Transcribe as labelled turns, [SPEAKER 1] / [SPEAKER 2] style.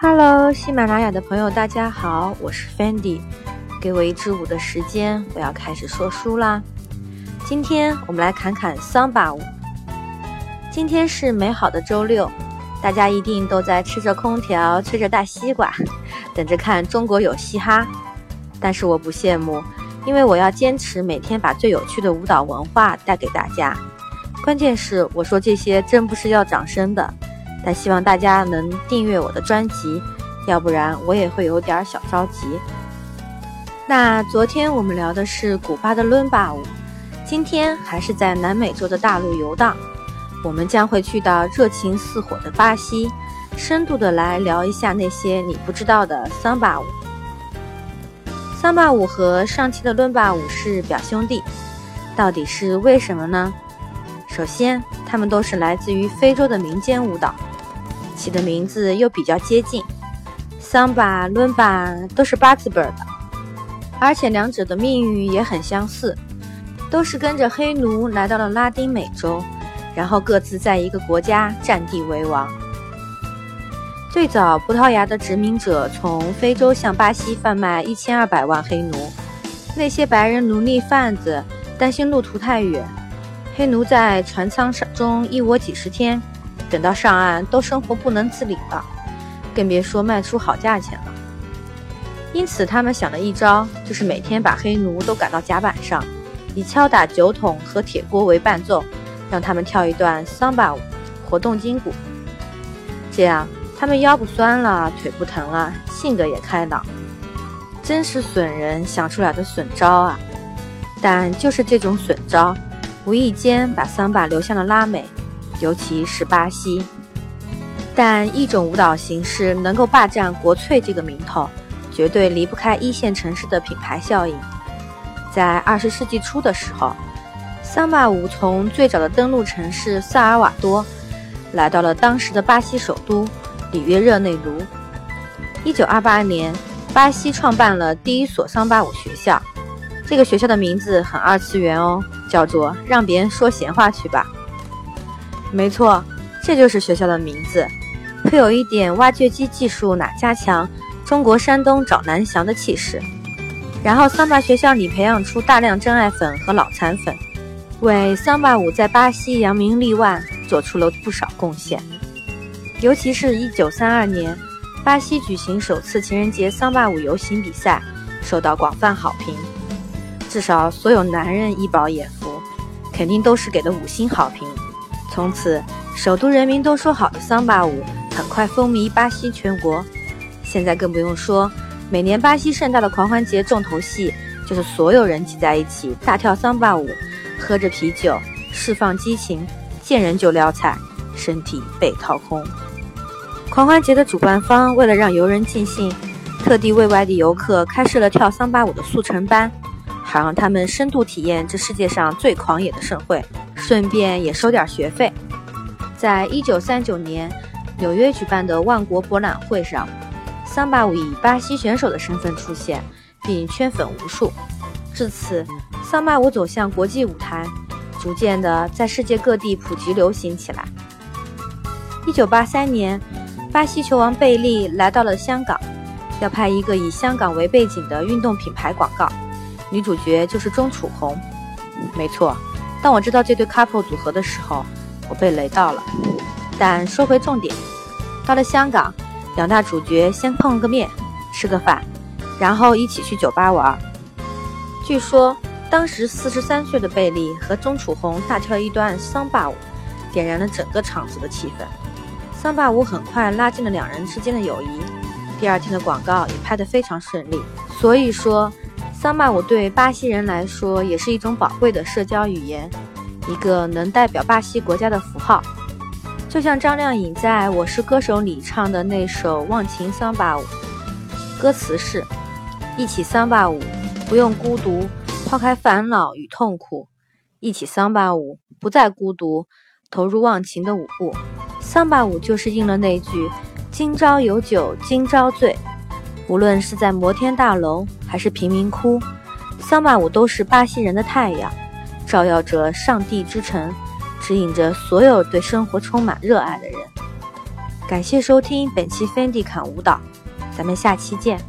[SPEAKER 1] Hello，喜马拉雅的朋友，大家好，我是 Fendi。给我一支舞的时间，我要开始说书啦。今天我们来侃侃桑巴舞。今天是美好的周六，大家一定都在吃着空调，吹着大西瓜，等着看中国有嘻哈。但是我不羡慕，因为我要坚持每天把最有趣的舞蹈文化带给大家。关键是我说这些真不是要掌声的，但希望大家能订阅我的专辑，要不然我也会有点小着急。那昨天我们聊的是古巴的伦巴舞，今天还是在南美洲的大陆游荡，我们将会去到热情似火的巴西，深度的来聊一下那些你不知道的桑巴舞。桑巴舞和上期的伦巴舞是表兄弟，到底是为什么呢？首先，他们都是来自于非洲的民间舞蹈，起的名字又比较接近，桑巴、伦巴都是八字辈的。而且两者的命运也很相似，都是跟着黑奴来到了拉丁美洲，然后各自在一个国家占地为王。最早，葡萄牙的殖民者从非洲向巴西贩卖一千二百万黑奴，那些白人奴隶贩子担心路途太远，黑奴在船舱上中一窝几十天，等到上岸都生活不能自理了，更别说卖出好价钱了。因此，他们想了一招，就是每天把黑奴都赶到甲板上，以敲打酒桶和铁锅为伴奏，让他们跳一段桑巴舞，活动筋骨。这样，他们腰不酸了，腿不疼了，性格也开朗。真是损人想出来的损招啊！但就是这种损招，无意间把桑巴流向了拉美，尤其是巴西。但一种舞蹈形式能够霸占国粹这个名头。绝对离不开一线城市的品牌效应。在二十世纪初的时候，桑巴舞从最早的登陆城市萨尔瓦多，来到了当时的巴西首都里约热内卢。一九二八年，巴西创办了第一所桑巴舞学校，这个学校的名字很二次元哦，叫做“让别人说闲话去吧”。没错，这就是学校的名字，配有一点挖掘机技术哪家强？中国山东找南翔的气势，然后桑巴学校里培养出大量真爱粉和脑残粉，为桑巴舞在巴西扬名立万做出了不少贡献。尤其是一九三二年，巴西举行首次情人节桑巴舞游行比赛，受到广泛好评，至少所有男人一饱眼福，肯定都是给的五星好评。从此，首都人民都说好的桑巴舞很快风靡巴西全国。现在更不用说，每年巴西盛大的狂欢节重头戏就是所有人挤在一起大跳桑巴舞，喝着啤酒，释放激情，见人就撩菜，身体被掏空。狂欢节的主办方为了让游人尽兴，特地为外地游客开设了跳桑巴舞的速成班，好让他们深度体验这世界上最狂野的盛会，顺便也收点学费。在一九三九年纽约举办的万国博览会上。桑巴舞以巴西选手的身份出现，并圈粉无数。至此，桑巴舞走向国际舞台，逐渐的在世界各地普及流行起来。一九八三年，巴西球王贝利来到了香港，要拍一个以香港为背景的运动品牌广告，女主角就是钟楚红。没错，当我知道这对 couple 组合的时候，我被雷到了。但说回重点，到了香港。两大主角先碰了个面，吃个饭，然后一起去酒吧玩。据说当时四十三岁的贝利和钟楚红大跳一段桑巴舞，点燃了整个场子的气氛。桑巴舞很快拉近了两人之间的友谊。第二天的广告也拍得非常顺利。所以说，桑巴舞对巴西人来说也是一种宝贵的社交语言，一个能代表巴西国家的符号。就像张靓颖在我是歌手里唱的那首忘情桑巴舞，歌词是：一起桑巴舞，不用孤独，抛开烦恼与痛苦，一起桑巴舞，不再孤独，投入忘情的舞步。桑巴舞就是应了那句“今朝有酒今朝醉”。无论是在摩天大楼还是贫民窟，桑巴舞都是巴西人的太阳，照耀着上帝之城。指引着所有对生活充满热爱的人。感谢收听本期 Fendi 侃舞蹈，咱们下期见。